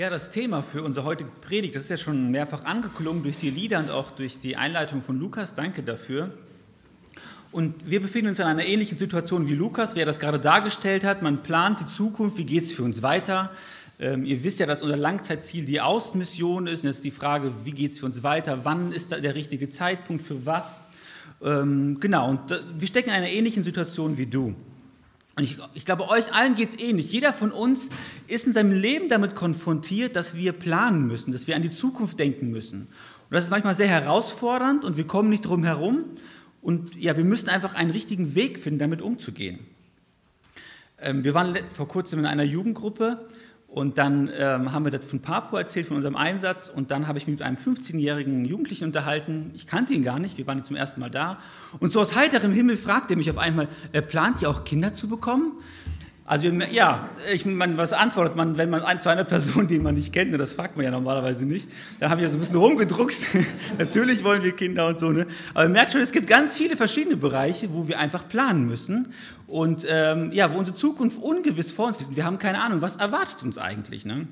Ja, das Thema für unsere heutige Predigt, das ist ja schon mehrfach angeklungen durch die Lieder und auch durch die Einleitung von Lukas. Danke dafür. Und wir befinden uns in einer ähnlichen Situation wie Lukas, wer das gerade dargestellt hat. Man plant die Zukunft, wie geht es für uns weiter? Ähm, ihr wisst ja, dass unser Langzeitziel die Außenmission ist. Und jetzt ist die Frage, wie geht es für uns weiter? Wann ist da der richtige Zeitpunkt für was? Ähm, genau, und wir stecken in einer ähnlichen Situation wie du. Und ich, ich glaube, euch allen geht es ähnlich. Jeder von uns ist in seinem Leben damit konfrontiert, dass wir planen müssen, dass wir an die Zukunft denken müssen. Und das ist manchmal sehr herausfordernd und wir kommen nicht drum herum. Und ja, wir müssen einfach einen richtigen Weg finden, damit umzugehen. Ähm, wir waren vor kurzem in einer Jugendgruppe und dann ähm, haben wir das von Papua erzählt, von unserem Einsatz. Und dann habe ich mich mit einem 15-jährigen Jugendlichen unterhalten. Ich kannte ihn gar nicht, wir waren zum ersten Mal da. Und so aus heiterem Himmel fragte er mich auf einmal, äh, plant ihr auch Kinder zu bekommen? Also ja, ich meine, was antwortet man, wenn man zu einer Person, die man nicht kennt, ne, das fragt man ja normalerweise nicht. Da habe ich ja so ein bisschen rumgedruckst. Natürlich wollen wir Kinder und so. Ne? Aber ihr merkt schon, es gibt ganz viele verschiedene Bereiche, wo wir einfach planen müssen und ähm, ja, wo unsere Zukunft ungewiss vor uns liegt. Wir haben keine Ahnung, was erwartet uns eigentlich. Ne?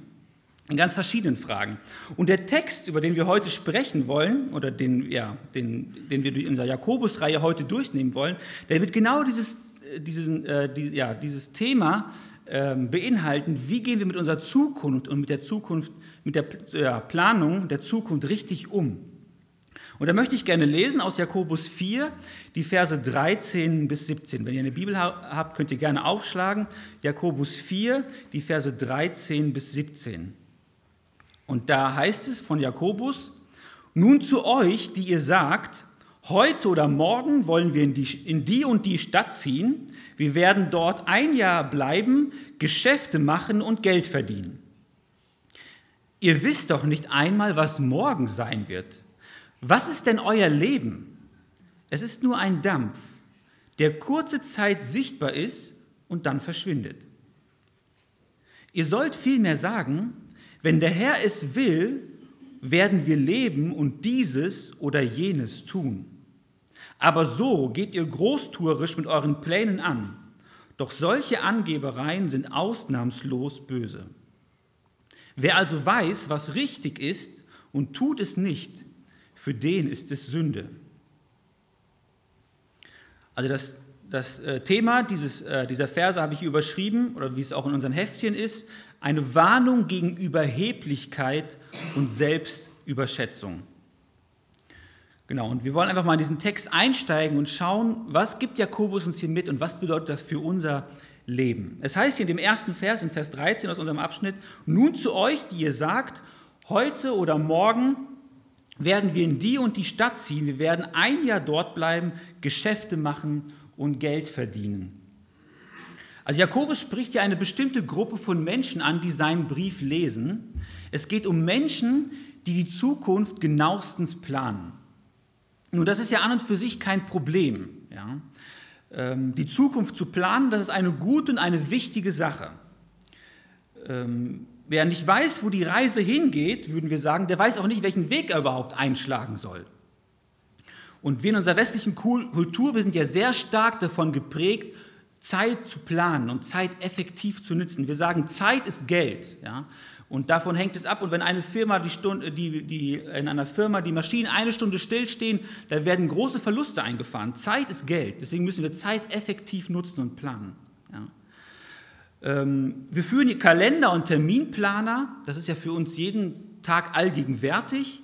In ganz verschiedenen Fragen. Und der Text, über den wir heute sprechen wollen, oder den, ja, den, den wir in unserer Jakobus-Reihe heute durchnehmen wollen, der wird genau dieses diesen, äh, die, ja, dieses Thema äh, beinhalten, wie gehen wir mit unserer Zukunft und mit der Zukunft, mit der ja, Planung der Zukunft richtig um. Und da möchte ich gerne lesen aus Jakobus 4, die Verse 13 bis 17. Wenn ihr eine Bibel habt, könnt ihr gerne aufschlagen. Jakobus 4, die Verse 13 bis 17. Und da heißt es von Jakobus, nun zu euch, die ihr sagt, Heute oder morgen wollen wir in die, in die und die Stadt ziehen. Wir werden dort ein Jahr bleiben, Geschäfte machen und Geld verdienen. Ihr wisst doch nicht einmal, was morgen sein wird. Was ist denn euer Leben? Es ist nur ein Dampf, der kurze Zeit sichtbar ist und dann verschwindet. Ihr sollt vielmehr sagen, wenn der Herr es will, werden wir leben und dieses oder jenes tun. Aber so geht ihr großtuerisch mit euren Plänen an. Doch solche Angebereien sind ausnahmslos böse. Wer also weiß, was richtig ist und tut es nicht, für den ist es Sünde. Also das, das äh, Thema dieses, äh, dieser Verse habe ich überschrieben, oder wie es auch in unseren Heftchen ist, eine Warnung gegen Überheblichkeit und Selbstüberschätzung. Genau, und wir wollen einfach mal in diesen Text einsteigen und schauen, was gibt Jakobus uns hier mit und was bedeutet das für unser Leben. Es heißt hier in dem ersten Vers, in Vers 13 aus unserem Abschnitt, nun zu euch, die ihr sagt, heute oder morgen werden wir in die und die Stadt ziehen, wir werden ein Jahr dort bleiben, Geschäfte machen und Geld verdienen. Also Jakobus spricht hier eine bestimmte Gruppe von Menschen an, die seinen Brief lesen. Es geht um Menschen, die die Zukunft genauestens planen. Nun, das ist ja an und für sich kein Problem. Ja? Ähm, die Zukunft zu planen, das ist eine gute und eine wichtige Sache. Ähm, wer nicht weiß, wo die Reise hingeht, würden wir sagen, der weiß auch nicht, welchen Weg er überhaupt einschlagen soll. Und wir in unserer westlichen Kultur, wir sind ja sehr stark davon geprägt, Zeit zu planen und Zeit effektiv zu nutzen. Wir sagen, Zeit ist Geld. Ja? Und davon hängt es ab. Und wenn eine Firma die Stunde, die, die, in einer Firma die Maschinen eine Stunde stillstehen, da werden große Verluste eingefahren. Zeit ist Geld. Deswegen müssen wir Zeit effektiv nutzen und planen. Ja. Ähm, wir führen Kalender und Terminplaner. Das ist ja für uns jeden Tag allgegenwärtig.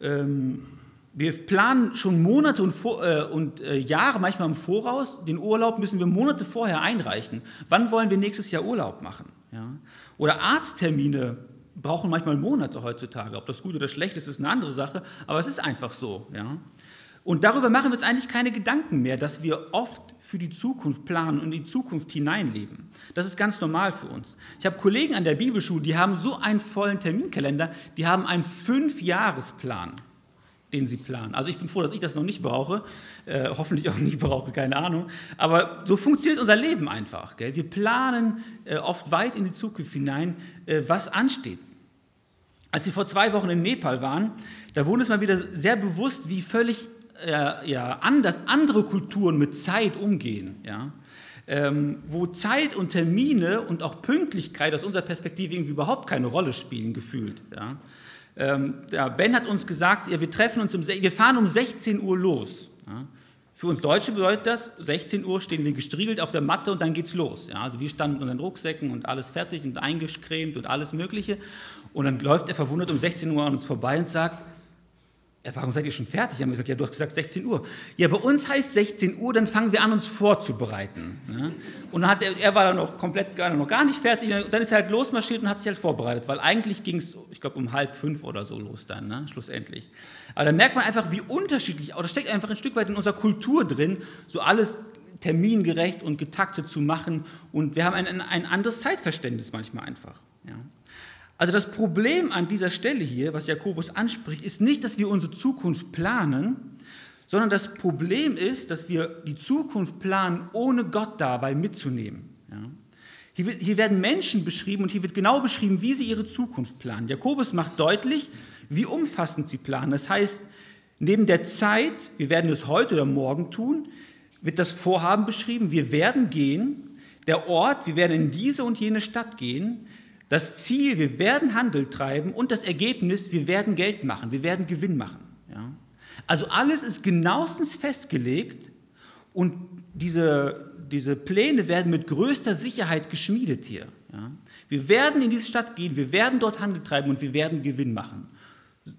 Ähm, wir planen schon Monate und, äh, und äh, Jahre manchmal im Voraus. Den Urlaub müssen wir Monate vorher einreichen. Wann wollen wir nächstes Jahr Urlaub machen? Ja? Oder Arzttermine brauchen manchmal Monate heutzutage. Ob das gut oder schlecht ist, ist eine andere Sache, aber es ist einfach so. Ja? Und darüber machen wir uns eigentlich keine Gedanken mehr, dass wir oft für die Zukunft planen und in die Zukunft hineinleben. Das ist ganz normal für uns. Ich habe Kollegen an der Bibelschule, die haben so einen vollen Terminkalender, die haben einen Fünfjahresplan den sie planen. Also ich bin froh, dass ich das noch nicht brauche, äh, hoffentlich auch nicht brauche, keine Ahnung. Aber so funktioniert unser Leben einfach. Gell? Wir planen äh, oft weit in die Zukunft hinein, äh, was ansteht. Als wir vor zwei Wochen in Nepal waren, da wurde es mal wieder sehr bewusst, wie völlig äh, ja, anders andere Kulturen mit Zeit umgehen. Ja? ähm, wo Zeit und Termine und auch Pünktlichkeit aus unserer Perspektive irgendwie überhaupt keine Rolle spielen, gefühlt. Ja. Ähm, ben hat uns gesagt, ja, wir treffen uns, um, wir fahren um 16 Uhr los. Ja. Für uns Deutsche bedeutet das, 16 Uhr stehen wir gestriegelt auf der Matte und dann geht's los. Ja, also wir standen mit unseren Rucksäcken und alles fertig und eingecremt und alles Mögliche. Und dann läuft er verwundert um 16 Uhr an uns vorbei und sagt, ja, warum seid ihr schon fertig? Haben wir gesagt, ja, du hast gesagt 16 Uhr. Ja, bei uns heißt 16 Uhr, dann fangen wir an, uns vorzubereiten. Ja? Und dann hat er, er war dann noch komplett gar, noch gar nicht fertig. Dann ist er halt losmarschiert und hat sich halt vorbereitet, weil eigentlich ging es, ich glaube, um halb fünf oder so los dann, ne? schlussendlich. Aber da merkt man einfach, wie unterschiedlich, oder steckt einfach ein Stück weit in unserer Kultur drin, so alles termingerecht und getaktet zu machen. Und wir haben ein, ein anderes Zeitverständnis manchmal einfach. Ja? Also das Problem an dieser Stelle hier, was Jakobus anspricht, ist nicht, dass wir unsere Zukunft planen, sondern das Problem ist, dass wir die Zukunft planen, ohne Gott dabei mitzunehmen. Ja? Hier, hier werden Menschen beschrieben und hier wird genau beschrieben, wie sie ihre Zukunft planen. Jakobus macht deutlich, wie umfassend sie planen. Das heißt, neben der Zeit, wir werden es heute oder morgen tun, wird das Vorhaben beschrieben, wir werden gehen, der Ort, wir werden in diese und jene Stadt gehen, das Ziel, wir werden Handel treiben und das Ergebnis, wir werden Geld machen, wir werden Gewinn machen. Ja? Also alles ist genauestens festgelegt und diese, diese Pläne werden mit größter Sicherheit geschmiedet hier. Ja? Wir werden in diese Stadt gehen, wir werden dort Handel treiben und wir werden Gewinn machen.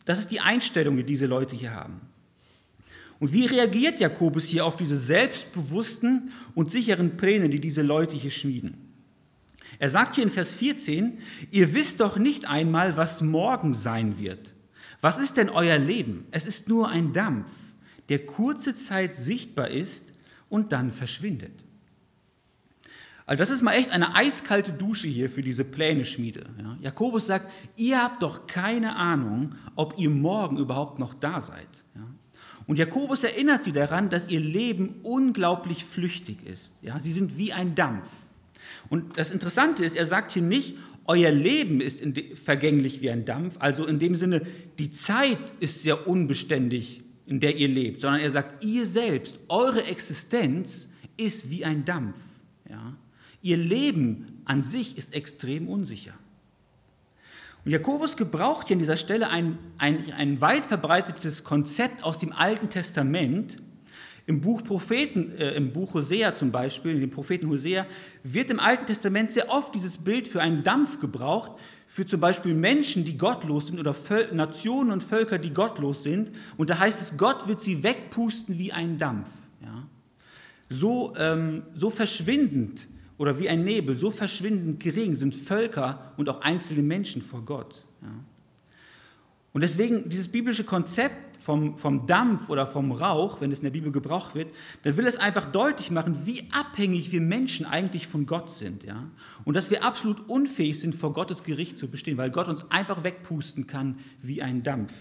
Das ist die Einstellung, die diese Leute hier haben. Und wie reagiert Jakobus hier auf diese selbstbewussten und sicheren Pläne, die diese Leute hier schmieden? Er sagt hier in Vers 14, ihr wisst doch nicht einmal, was morgen sein wird. Was ist denn euer Leben? Es ist nur ein Dampf, der kurze Zeit sichtbar ist und dann verschwindet. Also das ist mal echt eine eiskalte Dusche hier für diese Pläne-Schmiede. Ja? Jakobus sagt, ihr habt doch keine Ahnung, ob ihr morgen überhaupt noch da seid. Ja? Und Jakobus erinnert sie daran, dass ihr Leben unglaublich flüchtig ist. Ja? Sie sind wie ein Dampf. Und das Interessante ist, er sagt hier nicht, euer Leben ist vergänglich wie ein Dampf, also in dem Sinne, die Zeit ist sehr unbeständig, in der ihr lebt, sondern er sagt, ihr selbst, eure Existenz ist wie ein Dampf. Ja? Ihr Leben an sich ist extrem unsicher. Und Jakobus gebraucht hier an dieser Stelle ein, ein, ein weit verbreitetes Konzept aus dem Alten Testament, im Buch Propheten, äh, im Buch Hosea zum Beispiel, in dem Propheten Hosea, wird im Alten Testament sehr oft dieses Bild für einen Dampf gebraucht, für zum Beispiel Menschen, die gottlos sind oder Völ Nationen und Völker, die gottlos sind. Und da heißt es, Gott wird sie wegpusten wie ein Dampf. Ja? So, ähm, so verschwindend oder wie ein Nebel, so verschwindend gering sind Völker und auch einzelne Menschen vor Gott. Ja? Und deswegen dieses biblische Konzept vom, vom Dampf oder vom Rauch, wenn es in der Bibel gebraucht wird, dann will es einfach deutlich machen, wie abhängig wir Menschen eigentlich von Gott sind. Ja? Und dass wir absolut unfähig sind, vor Gottes Gericht zu bestehen, weil Gott uns einfach wegpusten kann wie ein Dampf.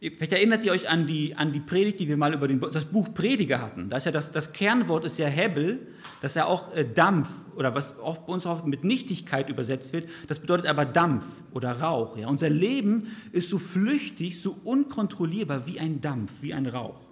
Vielleicht erinnert ihr euch an die, an die Predigt, die wir mal über den, das Buch Prediger hatten. Da ist ja das, das Kernwort ist ja Hebel, das ist ja auch äh, Dampf oder was oft bei uns auch mit Nichtigkeit übersetzt wird. Das bedeutet aber Dampf oder Rauch. Ja. Unser Leben ist so flüchtig, so unkontrollierbar wie ein Dampf, wie ein Rauch.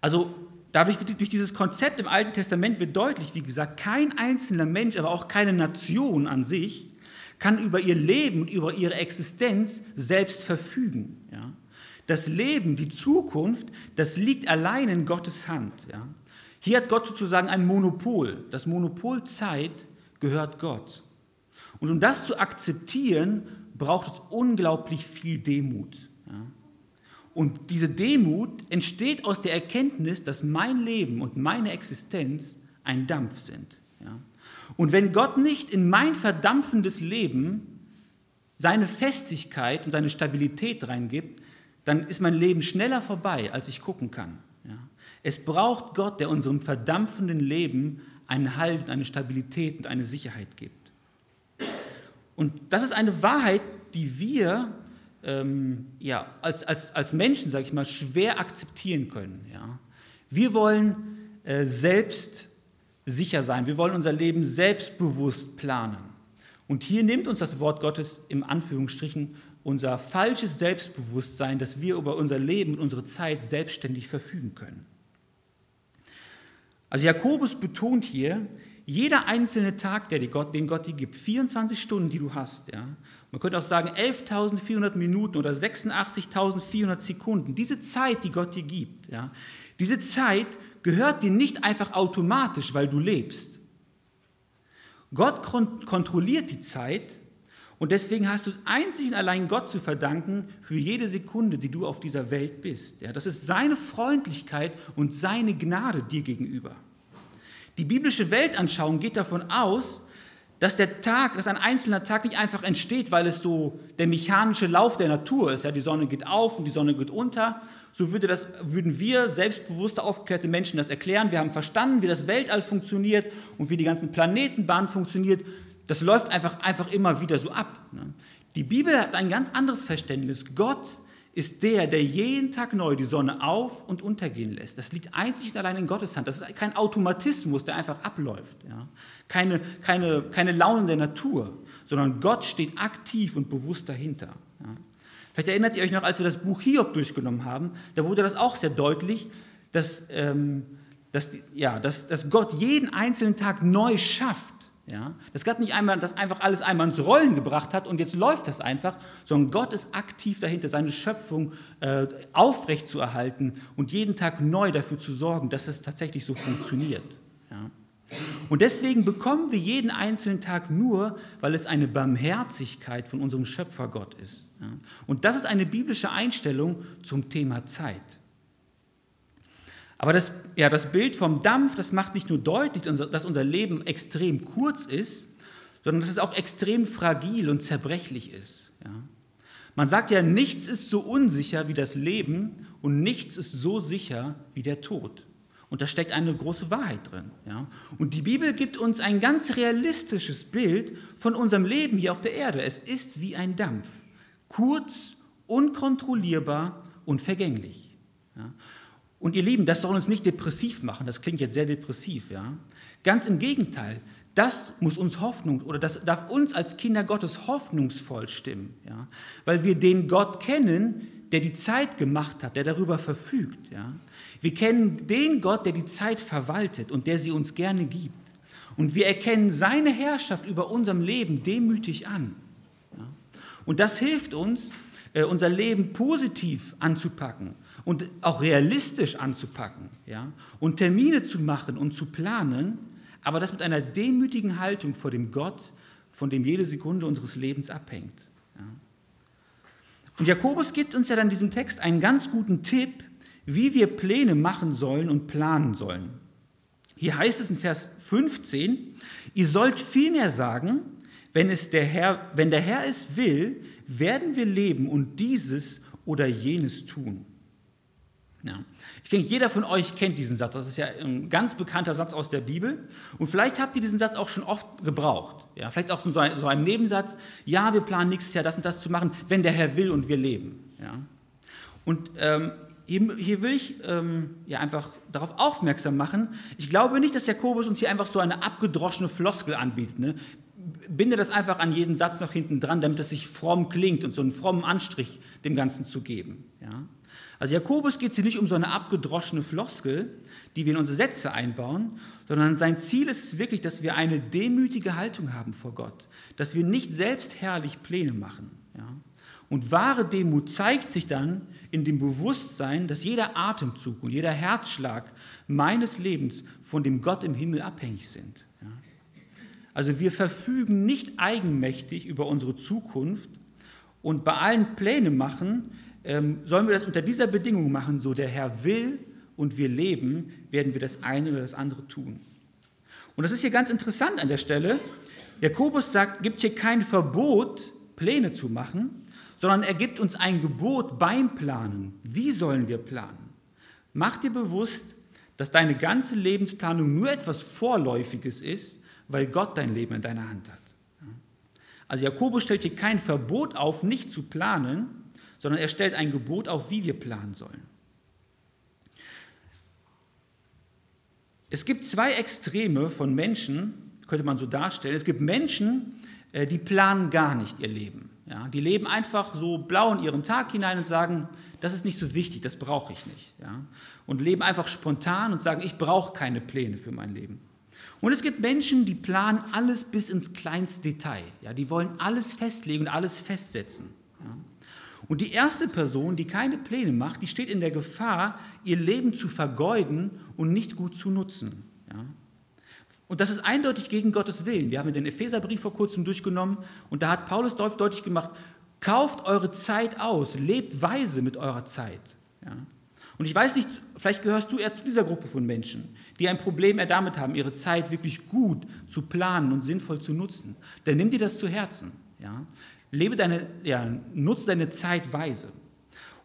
Also dadurch wird durch dieses Konzept im Alten Testament wird deutlich, wie gesagt, kein einzelner Mensch, aber auch keine Nation an sich kann über ihr Leben und über ihre Existenz selbst verfügen. Ja? Das Leben, die Zukunft, das liegt allein in Gottes Hand. Ja? Hier hat Gott sozusagen ein Monopol. Das Monopol Zeit gehört Gott. Und um das zu akzeptieren, braucht es unglaublich viel Demut. Ja? Und diese Demut entsteht aus der Erkenntnis, dass mein Leben und meine Existenz ein Dampf sind. Ja? Und wenn Gott nicht in mein verdampfendes Leben seine Festigkeit und seine Stabilität reingibt, dann ist mein Leben schneller vorbei, als ich gucken kann. Es braucht Gott, der unserem verdampfenden Leben einen Halt, eine Stabilität und eine Sicherheit gibt. Und das ist eine Wahrheit, die wir ähm, ja, als, als, als Menschen, sage ich mal, schwer akzeptieren können. Ja. Wir wollen äh, selbst sicher sein. Wir wollen unser Leben selbstbewusst planen. Und hier nimmt uns das Wort Gottes im Anführungsstrichen unser falsches Selbstbewusstsein, dass wir über unser Leben und unsere Zeit selbstständig verfügen können. Also Jakobus betont hier, jeder einzelne Tag, der Gott, den Gott dir gibt, 24 Stunden, die du hast, ja, man könnte auch sagen 11.400 Minuten oder 86.400 Sekunden, diese Zeit, die Gott dir gibt, ja, diese Zeit gehört dir nicht einfach automatisch, weil du lebst. Gott kontrolliert die Zeit und deswegen hast du es einzig und allein Gott zu verdanken für jede Sekunde, die du auf dieser Welt bist. Ja, das ist seine Freundlichkeit und seine Gnade dir gegenüber. Die biblische Weltanschauung geht davon aus, dass der Tag, dass ein einzelner Tag nicht einfach entsteht, weil es so der mechanische Lauf der Natur ist. Ja, die Sonne geht auf und die Sonne geht unter. So würde das, würden wir selbstbewusste, aufgeklärte Menschen das erklären. Wir haben verstanden, wie das Weltall funktioniert und wie die ganzen Planetenbahn funktioniert. Das läuft einfach, einfach immer wieder so ab. Ne? Die Bibel hat ein ganz anderes Verständnis. Gott ist der, der jeden Tag neu die Sonne auf- und untergehen lässt. Das liegt einzig und allein in Gottes Hand. Das ist kein Automatismus, der einfach abläuft. Keine, keine, keine Launen der Natur, sondern Gott steht aktiv und bewusst dahinter. Ja? Vielleicht erinnert ihr euch noch, als wir das Buch Hiob durchgenommen haben, da wurde das auch sehr deutlich, dass, ähm, dass, ja, dass, dass Gott jeden einzelnen Tag neu schafft ja? Dass Gott nicht einmal das einfach alles einmal ins Rollen gebracht hat und jetzt läuft das einfach, sondern Gott ist aktiv dahinter, seine Schöpfung äh, aufrecht und jeden Tag neu dafür zu sorgen, dass es tatsächlich so funktioniert. Und deswegen bekommen wir jeden einzelnen Tag nur, weil es eine Barmherzigkeit von unserem Schöpfer Gott ist. Und das ist eine biblische Einstellung zum Thema Zeit. Aber das, ja, das Bild vom Dampf, das macht nicht nur deutlich, dass unser Leben extrem kurz ist, sondern dass es auch extrem fragil und zerbrechlich ist. Man sagt ja, nichts ist so unsicher wie das Leben und nichts ist so sicher wie der Tod. Und da steckt eine große Wahrheit drin. Ja. Und die Bibel gibt uns ein ganz realistisches Bild von unserem Leben hier auf der Erde. Es ist wie ein Dampf. Kurz, unkontrollierbar und vergänglich. Ja. Und ihr Lieben, das soll uns nicht depressiv machen. Das klingt jetzt sehr depressiv, ja. Ganz im Gegenteil. Das muss uns Hoffnung oder das darf uns als Kinder Gottes hoffnungsvoll stimmen, ja. Weil wir den Gott kennen, der die Zeit gemacht hat, der darüber verfügt, ja. Wir kennen den Gott, der die Zeit verwaltet und der sie uns gerne gibt. Und wir erkennen seine Herrschaft über unserem Leben demütig an. Ja. Und das hilft uns, äh, unser Leben positiv anzupacken und auch realistisch anzupacken ja? und Termine zu machen und zu planen, aber das mit einer demütigen Haltung vor dem Gott, von dem jede Sekunde unseres Lebens abhängt. Und Jakobus gibt uns ja dann in diesem Text einen ganz guten Tipp, wie wir Pläne machen sollen und planen sollen. Hier heißt es in Vers 15, ihr sollt vielmehr sagen, wenn, es der Herr, wenn der Herr es will, werden wir leben und dieses oder jenes tun. Ja. Ich denke, jeder von euch kennt diesen Satz. Das ist ja ein ganz bekannter Satz aus der Bibel. Und vielleicht habt ihr diesen Satz auch schon oft gebraucht. Ja, vielleicht auch so ein, so ein Nebensatz. Ja, wir planen nächstes Jahr das und das zu machen, wenn der Herr will und wir leben. Ja. Und ähm, hier, hier, will ich ähm, ja einfach darauf aufmerksam machen. Ich glaube nicht, dass Jakobus uns hier einfach so eine abgedroschene Floskel anbietet. Ne? Binde das einfach an jeden Satz noch hinten dran, damit es sich fromm klingt und so einen frommen Anstrich dem Ganzen zu geben. Ja? Also Jakobus geht es hier nicht um so eine abgedroschene Floskel, die wir in unsere Sätze einbauen, sondern sein Ziel ist wirklich, dass wir eine demütige Haltung haben vor Gott, dass wir nicht selbst herrlich Pläne machen. Ja? Und wahre Demut zeigt sich dann in dem Bewusstsein, dass jeder Atemzug und jeder Herzschlag meines Lebens von dem Gott im Himmel abhängig sind. Ja? Also wir verfügen nicht eigenmächtig über unsere Zukunft und bei allen Pläne machen, ähm, sollen wir das unter dieser Bedingung machen, so der Herr will und wir leben, werden wir das eine oder das andere tun. Und das ist hier ganz interessant an der Stelle. Jakobus sagt, gibt hier kein Verbot, Pläne zu machen, sondern er gibt uns ein Gebot beim Planen. Wie sollen wir planen? Mach dir bewusst, dass deine ganze Lebensplanung nur etwas Vorläufiges ist, weil Gott dein Leben in deiner Hand hat. Also Jakobus stellt hier kein Verbot auf, nicht zu planen, sondern er stellt ein Gebot auf, wie wir planen sollen. Es gibt zwei Extreme von Menschen, könnte man so darstellen. Es gibt Menschen, äh, die planen gar nicht ihr Leben. Ja? Die leben einfach so blau in ihren Tag hinein und sagen, das ist nicht so wichtig, das brauche ich nicht. Ja? Und leben einfach spontan und sagen, ich brauche keine Pläne für mein Leben. Und es gibt Menschen, die planen alles bis ins kleinste Detail. Ja? Die wollen alles festlegen und alles festsetzen. Und die erste Person, die keine Pläne macht, die steht in der Gefahr, ihr Leben zu vergeuden und nicht gut zu nutzen. Ja? Und das ist eindeutig gegen Gottes Willen. Wir haben den Epheserbrief vor kurzem durchgenommen und da hat Paulus deutlich gemacht, kauft eure Zeit aus, lebt weise mit eurer Zeit. Ja? Und ich weiß nicht, vielleicht gehörst du eher zu dieser Gruppe von Menschen, die ein Problem eher damit haben, ihre Zeit wirklich gut zu planen und sinnvoll zu nutzen. Dann nimm dir das zu Herzen. Ja? Lebe deine, ja, nutze deine Zeit weise.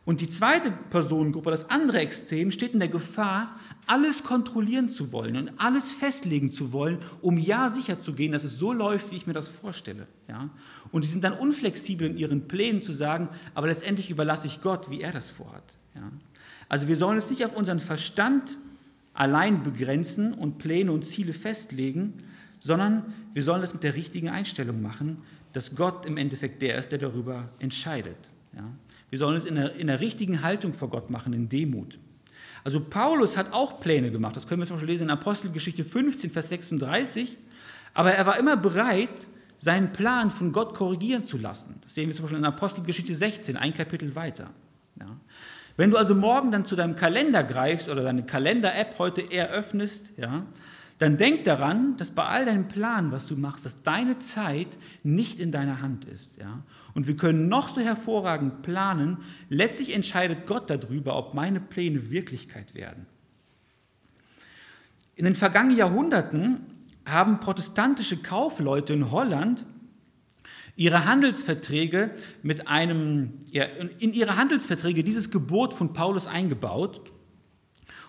Und die zweite Personengruppe, das andere Extrem, steht in der Gefahr, alles kontrollieren zu wollen und alles festlegen zu wollen, um ja sicher zu gehen, dass es so läuft, wie ich mir das vorstelle. Ja? Und sie sind dann unflexibel in ihren Plänen zu sagen, aber letztendlich überlasse ich Gott, wie er das vorhat. Ja? Also wir sollen uns nicht auf unseren Verstand allein begrenzen und Pläne und Ziele festlegen, sondern wir sollen das mit der richtigen Einstellung machen, dass Gott im Endeffekt der ist, der darüber entscheidet. Ja? Wir sollen es in der, in der richtigen Haltung vor Gott machen, in Demut. Also Paulus hat auch Pläne gemacht, das können wir zum Beispiel lesen in Apostelgeschichte 15, Vers 36, aber er war immer bereit, seinen Plan von Gott korrigieren zu lassen. Das sehen wir zum Beispiel in Apostelgeschichte 16, ein Kapitel weiter. Ja. Wenn du also morgen dann zu deinem Kalender greifst oder deine Kalender-App heute eher öffnest, ja, dann denk daran, dass bei all deinem Plan, was du machst, dass deine Zeit nicht in deiner Hand ist. Ja? Und wir können noch so hervorragend planen, letztlich entscheidet Gott darüber, ob meine Pläne Wirklichkeit werden. In den vergangenen Jahrhunderten haben protestantische Kaufleute in Holland ihre Handelsverträge mit einem, ja, in ihre Handelsverträge dieses Gebot von Paulus eingebaut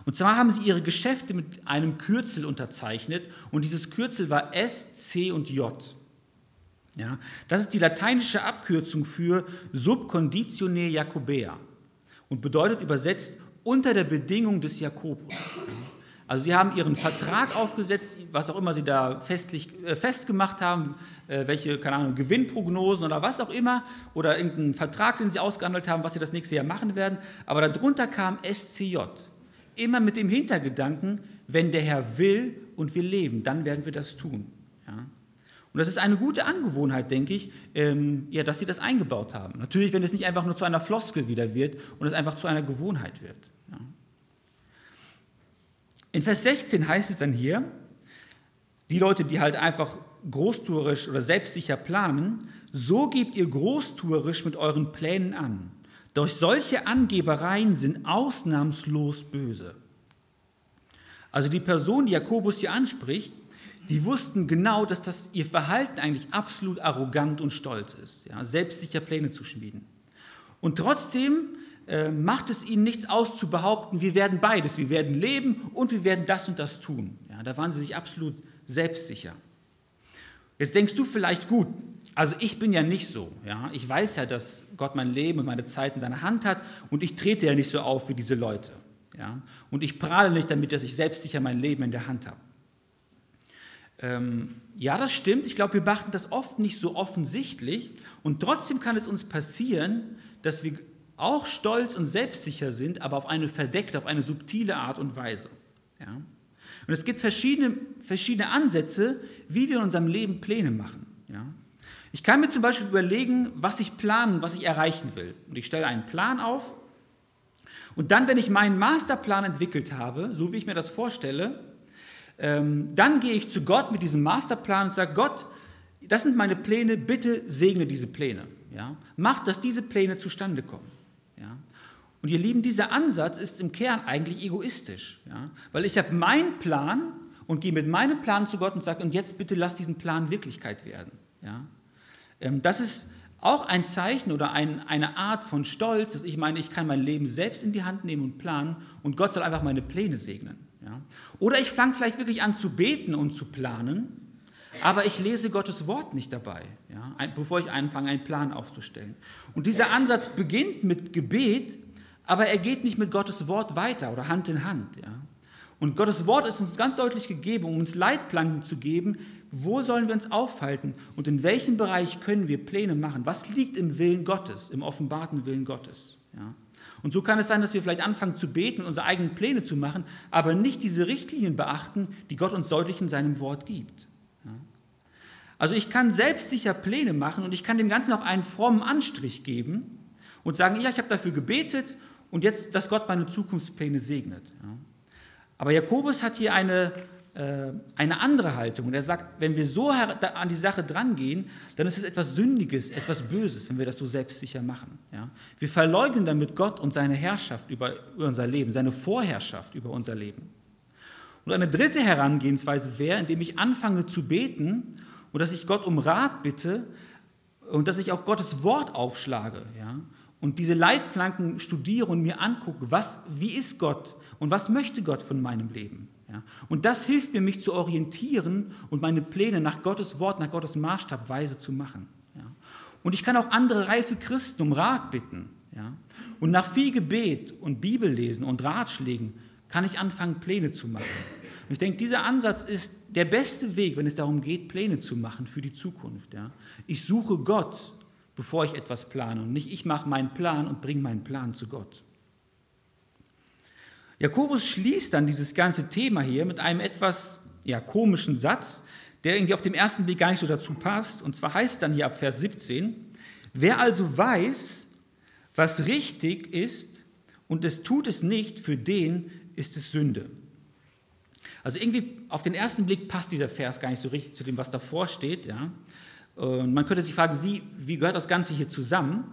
und zwar haben sie ihre Geschäfte mit einem Kürzel unterzeichnet und dieses Kürzel war S, C und J. Ja, das ist die lateinische Abkürzung für Subconditione Jacobea und bedeutet übersetzt unter der Bedingung des Jakobus. Also sie haben ihren Vertrag aufgesetzt, was auch immer sie da festlich, äh, festgemacht haben, äh, welche, keine Ahnung, Gewinnprognosen oder was auch immer, oder irgendeinen Vertrag, den sie ausgehandelt haben, was sie das nächste Jahr machen werden. Aber darunter kam SCJ. Immer mit dem Hintergedanken, wenn der Herr will und wir leben, dann werden wir das tun. Ja? Und das ist eine gute Angewohnheit, denke ich, ähm, ja, dass sie das eingebaut haben. Natürlich, wenn es nicht einfach nur zu einer Floskel wieder wird und es einfach zu einer Gewohnheit wird. Ja? In Vers 16 heißt es dann hier, die Leute, die halt einfach großtuerisch oder selbstsicher planen, so gebt ihr großtuerisch mit euren Plänen an. Doch solche Angebereien sind ausnahmslos böse. Also die Person, die Jakobus hier anspricht, die wussten genau, dass das ihr Verhalten eigentlich absolut arrogant und stolz ist, ja, selbstsicher Pläne zu schmieden. Und trotzdem äh, macht es ihnen nichts aus zu behaupten, wir werden beides, wir werden leben und wir werden das und das tun. Ja, da waren sie sich absolut selbstsicher. Jetzt denkst du vielleicht, gut, also ich bin ja nicht so. Ja? Ich weiß ja, dass Gott mein Leben und meine Zeit in seiner Hand hat und ich trete ja nicht so auf wie diese Leute. Ja? Und ich prahle nicht damit, dass ich selbstsicher mein Leben in der Hand habe. Ähm, ja, das stimmt. Ich glaube, wir machen das oft nicht so offensichtlich und trotzdem kann es uns passieren, dass wir auch stolz und selbstsicher sind, aber auf eine verdeckte, auf eine subtile Art und Weise. Ja? Und es gibt verschiedene, verschiedene Ansätze, wie wir in unserem Leben Pläne machen. Ja? Ich kann mir zum Beispiel überlegen, was ich planen, was ich erreichen will. Und ich stelle einen Plan auf. Und dann, wenn ich meinen Masterplan entwickelt habe, so wie ich mir das vorstelle, ähm, dann gehe ich zu Gott mit diesem Masterplan und sage, Gott, das sind meine Pläne, bitte segne diese Pläne. Ja? Mach, dass diese Pläne zustande kommen. Und ihr Lieben, dieser Ansatz ist im Kern eigentlich egoistisch. Ja? Weil ich habe meinen Plan und gehe mit meinem Plan zu Gott und sage, und jetzt bitte lass diesen Plan Wirklichkeit werden. Ja? Ähm, das ist auch ein Zeichen oder ein, eine Art von Stolz, dass ich meine, ich kann mein Leben selbst in die Hand nehmen und planen und Gott soll einfach meine Pläne segnen. Ja? Oder ich fange vielleicht wirklich an zu beten und zu planen, aber ich lese Gottes Wort nicht dabei, ja? bevor ich anfange, einen Plan aufzustellen. Und dieser Ansatz beginnt mit Gebet, aber er geht nicht mit Gottes Wort weiter oder Hand in Hand. Ja? Und Gottes Wort ist uns ganz deutlich gegeben, um uns Leitplanken zu geben, wo sollen wir uns aufhalten und in welchem Bereich können wir Pläne machen? Was liegt im Willen Gottes, im offenbarten Willen Gottes? Ja? Und so kann es sein, dass wir vielleicht anfangen zu beten, unsere eigenen Pläne zu machen, aber nicht diese Richtlinien beachten, die Gott uns deutlich in seinem Wort gibt. Also ich kann selbstsicher Pläne machen und ich kann dem Ganzen auch einen frommen Anstrich geben und sagen, ja, ich habe dafür gebetet und jetzt, dass Gott meine Zukunftspläne segnet. Aber Jakobus hat hier eine äh, eine andere Haltung. Und er sagt, wenn wir so an die Sache drangehen, dann ist es etwas Sündiges, etwas Böses, wenn wir das so selbstsicher machen. Ja? Wir verleugnen damit Gott und seine Herrschaft über unser Leben, seine Vorherrschaft über unser Leben. Und eine dritte Herangehensweise wäre, indem ich anfange zu beten und dass ich Gott um Rat bitte und dass ich auch Gottes Wort aufschlage. Ja? Und diese Leitplanken studiere und mir angucke, was, wie ist Gott und was möchte Gott von meinem Leben. Ja? Und das hilft mir, mich zu orientieren und meine Pläne nach Gottes Wort, nach Gottes Maßstab weise zu machen. Ja? Und ich kann auch andere reife Christen um Rat bitten. Ja? Und nach viel Gebet und Bibellesen und Ratschlägen kann ich anfangen, Pläne zu machen. Und ich denke, dieser Ansatz ist der beste Weg, wenn es darum geht, Pläne zu machen für die Zukunft. Ja? Ich suche Gott, bevor ich etwas plane und nicht ich mache meinen Plan und bringe meinen Plan zu Gott. Jakobus schließt dann dieses ganze Thema hier mit einem etwas ja, komischen Satz, der irgendwie auf dem ersten Blick gar nicht so dazu passt. Und zwar heißt dann hier ab Vers 17, wer also weiß, was richtig ist und es tut es nicht, für den ist es Sünde. Also irgendwie auf den ersten Blick passt dieser Vers gar nicht so richtig zu dem, was davor steht. Ja? Und man könnte sich fragen, wie, wie gehört das Ganze hier zusammen?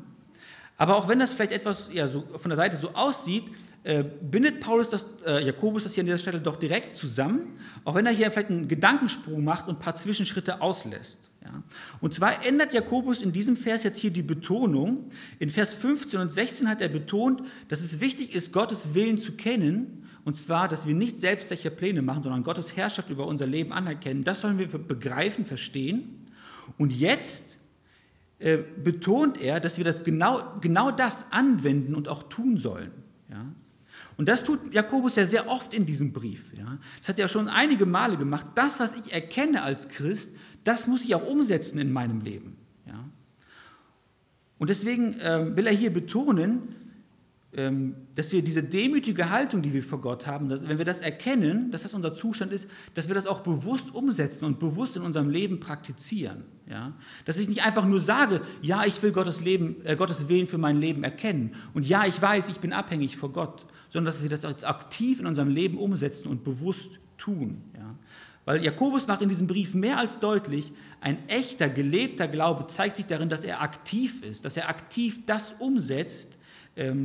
Aber auch wenn das vielleicht etwas ja, so von der Seite so aussieht, äh, bindet Paulus das, äh, Jakobus das hier an dieser Stelle doch direkt zusammen, auch wenn er hier vielleicht einen Gedankensprung macht und ein paar Zwischenschritte auslässt. Ja. Und zwar ändert Jakobus in diesem Vers jetzt hier die Betonung. In Vers 15 und 16 hat er betont, dass es wichtig ist, Gottes Willen zu kennen, und zwar, dass wir nicht selbst solche Pläne machen, sondern Gottes Herrschaft über unser Leben anerkennen. Das sollen wir begreifen, verstehen. Und jetzt äh, betont er, dass wir das genau, genau das anwenden und auch tun sollen. Ja. Und das tut Jakobus ja sehr oft in diesem Brief. Ja. Das hat er schon einige Male gemacht. Das, was ich erkenne als Christ, das muss ich auch umsetzen in meinem Leben. Ja. Und deswegen äh, will er hier betonen, dass wir diese demütige Haltung, die wir vor Gott haben, wenn wir das erkennen, dass das unser Zustand ist, dass wir das auch bewusst umsetzen und bewusst in unserem Leben praktizieren. Ja? Dass ich nicht einfach nur sage, ja, ich will Gottes, Leben, äh, Gottes Willen für mein Leben erkennen und ja, ich weiß, ich bin abhängig vor Gott, sondern dass wir das als aktiv in unserem Leben umsetzen und bewusst tun. Ja? Weil Jakobus macht in diesem Brief mehr als deutlich, ein echter, gelebter Glaube zeigt sich darin, dass er aktiv ist, dass er aktiv das umsetzt, ähm,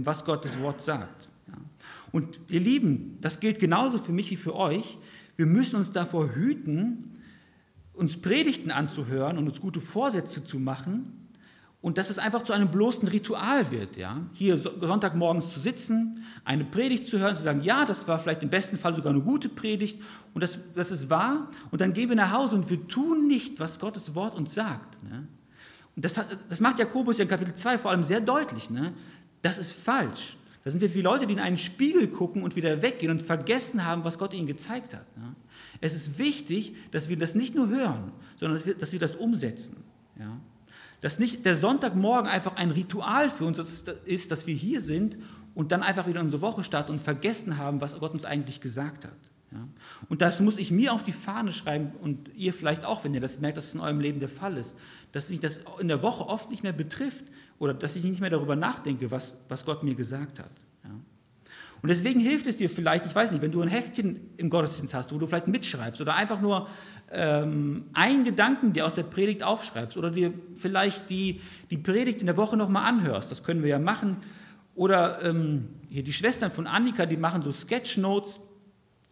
was Gottes Wort sagt. Und ihr Lieben, das gilt genauso für mich wie für euch. Wir müssen uns davor hüten, uns Predigten anzuhören und uns gute Vorsätze zu machen und dass es einfach zu einem bloßen Ritual wird. Ja? Hier Sonntagmorgens zu sitzen, eine Predigt zu hören, zu sagen, ja, das war vielleicht im besten Fall sogar eine gute Predigt und das, das ist wahr. Und dann gehen wir nach Hause und wir tun nicht, was Gottes Wort uns sagt. Ne? Und das, hat, das macht Jakobus ja in Kapitel 2 vor allem sehr deutlich. Ne? Das ist falsch. Da sind wir wie Leute, die in einen Spiegel gucken und wieder weggehen und vergessen haben, was Gott ihnen gezeigt hat. Es ist wichtig, dass wir das nicht nur hören, sondern dass wir, dass wir das umsetzen. Dass nicht der Sonntagmorgen einfach ein Ritual für uns ist, dass wir hier sind und dann einfach wieder unsere Woche starten und vergessen haben, was Gott uns eigentlich gesagt hat. Und das muss ich mir auf die Fahne schreiben und ihr vielleicht auch, wenn ihr das merkt, dass es in eurem Leben der Fall ist, dass mich das in der Woche oft nicht mehr betrifft, oder dass ich nicht mehr darüber nachdenke, was, was Gott mir gesagt hat. Ja. Und deswegen hilft es dir vielleicht, ich weiß nicht, wenn du ein Heftchen im Gottesdienst hast, wo du vielleicht mitschreibst oder einfach nur ähm, einen Gedanken dir aus der Predigt aufschreibst oder dir vielleicht die, die Predigt in der Woche nochmal anhörst, das können wir ja machen. Oder ähm, hier die Schwestern von Annika, die machen so Sketchnotes,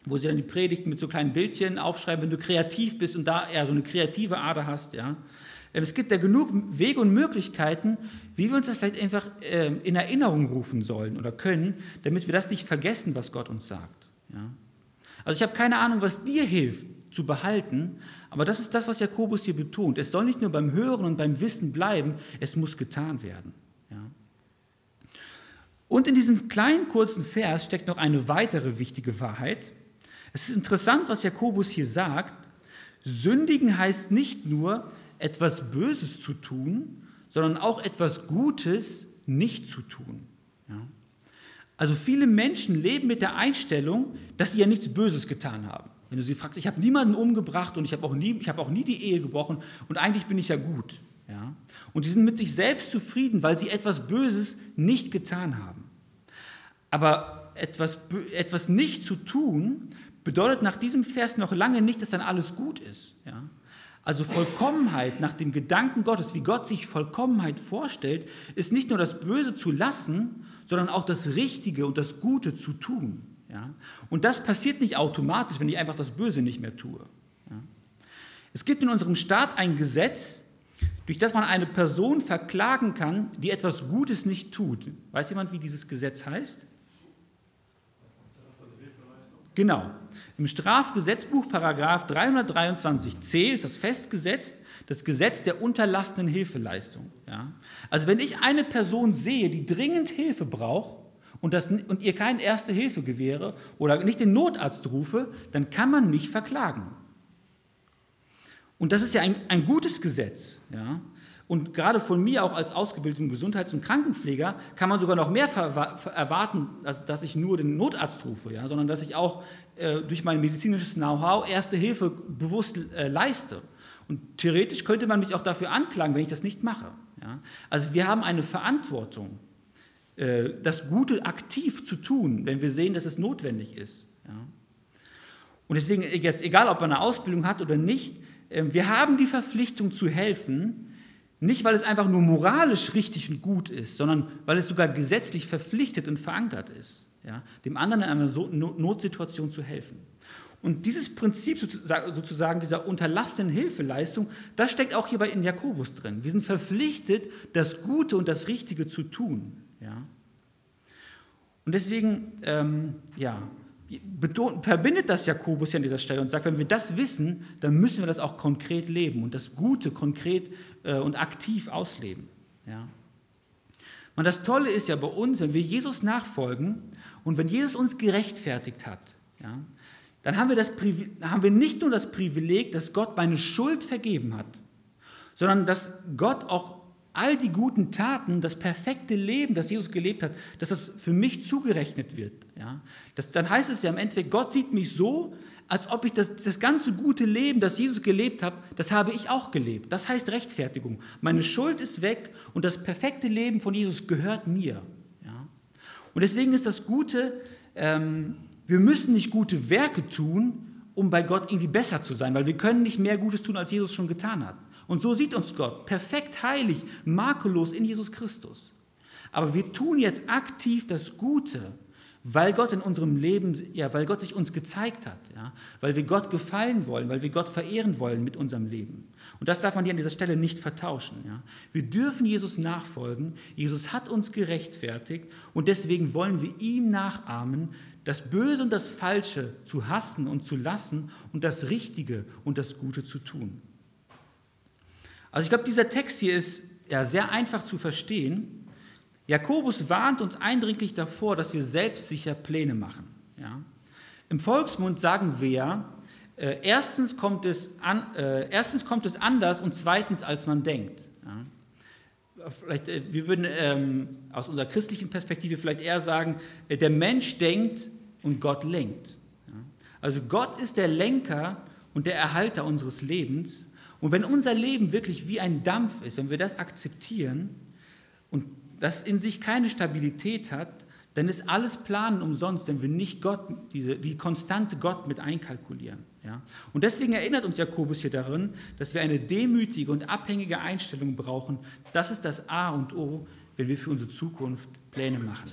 wo sie dann die Predigten mit so kleinen Bildchen aufschreiben, wenn du kreativ bist und da eher so eine kreative Ader hast, ja. Ähm, es gibt ja genug Wege und Möglichkeiten, wie wir uns das vielleicht einfach ähm, in Erinnerung rufen sollen oder können, damit wir das nicht vergessen, was Gott uns sagt. Also ich habe keine Ahnung, was dir hilft zu behalten, aber das ist das, was Jakobus hier betont. Es soll nicht nur beim Hören und beim Wissen bleiben, es muss getan werden. Und in diesem kleinen kurzen Vers steckt noch eine weitere wichtige Wahrheit. Es ist interessant, was Jakobus hier sagt, Sündigen heißt nicht nur, etwas Böses zu tun, sondern auch etwas Gutes nicht zu tun. Ja? Also viele Menschen leben mit der Einstellung, dass sie ja nichts Böses getan haben. Wenn du sie fragst, ich habe niemanden umgebracht und ich habe auch, nie, hab auch nie die Ehe gebrochen und eigentlich bin ich ja gut. Ja? Und sie sind mit sich selbst zufrieden, weil sie etwas Böses nicht getan haben. Aber etwas, etwas nicht zu tun, bedeutet nach diesem Vers noch lange nicht, dass dann alles gut ist. Ja? Also Vollkommenheit nach dem Gedanken Gottes, wie Gott sich Vollkommenheit vorstellt, ist nicht nur das Böse zu lassen, sondern auch das Richtige und das Gute zu tun. Ja? Und das passiert nicht automatisch, wenn ich einfach das Böse nicht mehr tue. Ja? Es gibt in unserem Staat ein Gesetz, durch das man eine Person verklagen kann, die etwas Gutes nicht tut. Weiß jemand, wie dieses Gesetz heißt? Genau. Im Strafgesetzbuch Paragraph 323c ist das festgesetzt, das Gesetz der unterlassenen Hilfeleistung. Ja? Also wenn ich eine Person sehe, die dringend Hilfe braucht und, das, und ihr keine erste Hilfe gewähre oder nicht den Notarzt rufe, dann kann man mich verklagen. Und das ist ja ein, ein gutes Gesetz. Ja? Und gerade von mir auch als ausgebildetem Gesundheits- und Krankenpfleger kann man sogar noch mehr erwarten, dass ich nur den Notarzt rufe, ja? sondern dass ich auch äh, durch mein medizinisches Know-how Erste Hilfe bewusst äh, leiste. Und theoretisch könnte man mich auch dafür anklagen, wenn ich das nicht mache. Ja? Also wir haben eine Verantwortung, äh, das Gute aktiv zu tun, wenn wir sehen, dass es notwendig ist. Ja? Und deswegen jetzt, egal ob man eine Ausbildung hat oder nicht, äh, wir haben die Verpflichtung zu helfen, nicht, weil es einfach nur moralisch richtig und gut ist, sondern weil es sogar gesetzlich verpflichtet und verankert ist, ja, dem anderen in einer Notsituation zu helfen. Und dieses Prinzip sozusagen dieser unterlassenen Hilfeleistung, das steckt auch hierbei in Jakobus drin. Wir sind verpflichtet, das Gute und das Richtige zu tun. Ja. Und deswegen, ähm, ja, betont, verbindet das Jakobus ja an dieser Stelle und sagt, wenn wir das wissen, dann müssen wir das auch konkret leben und das Gute konkret äh, und aktiv ausleben. Ja. Und das Tolle ist ja bei uns, wenn wir Jesus nachfolgen und wenn Jesus uns gerechtfertigt hat, ja, dann haben wir, das, haben wir nicht nur das Privileg, dass Gott meine Schuld vergeben hat, sondern dass Gott auch all die guten Taten, das perfekte Leben, das Jesus gelebt hat, dass das für mich zugerechnet wird. Ja? Das, dann heißt es ja im Endeffekt, Gott sieht mich so, als ob ich das, das ganze gute Leben, das Jesus gelebt hat, das habe ich auch gelebt. Das heißt Rechtfertigung. Meine Schuld ist weg und das perfekte Leben von Jesus gehört mir. Ja? Und deswegen ist das Gute, ähm, wir müssen nicht gute Werke tun, um bei Gott irgendwie besser zu sein, weil wir können nicht mehr Gutes tun, als Jesus schon getan hat. Und so sieht uns Gott, perfekt heilig, makellos in Jesus Christus. Aber wir tun jetzt aktiv das Gute, weil Gott in unserem Leben, ja, weil Gott sich uns gezeigt hat, ja, weil wir Gott gefallen wollen, weil wir Gott verehren wollen mit unserem Leben. Und das darf man hier an dieser Stelle nicht vertauschen. Ja. Wir dürfen Jesus nachfolgen. Jesus hat uns gerechtfertigt und deswegen wollen wir ihm nachahmen, das Böse und das Falsche zu hassen und zu lassen und das Richtige und das Gute zu tun. Also ich glaube, dieser Text hier ist ja sehr einfach zu verstehen. Jakobus warnt uns eindringlich davor, dass wir selbstsicher Pläne machen. Ja? Im Volksmund sagen wir, äh, erstens, kommt es an, äh, erstens kommt es anders und zweitens, als man denkt. Ja? Vielleicht, äh, wir würden ähm, aus unserer christlichen Perspektive vielleicht eher sagen, äh, der Mensch denkt und Gott lenkt. Ja? Also Gott ist der Lenker und der Erhalter unseres Lebens und wenn unser Leben wirklich wie ein Dampf ist, wenn wir das akzeptieren und das in sich keine Stabilität hat, dann ist alles Planen umsonst, wenn wir nicht Gott, diese, die konstante Gott mit einkalkulieren. Ja? Und deswegen erinnert uns Jakobus hier darin, dass wir eine demütige und abhängige Einstellung brauchen. Das ist das A und O, wenn wir für unsere Zukunft Pläne machen.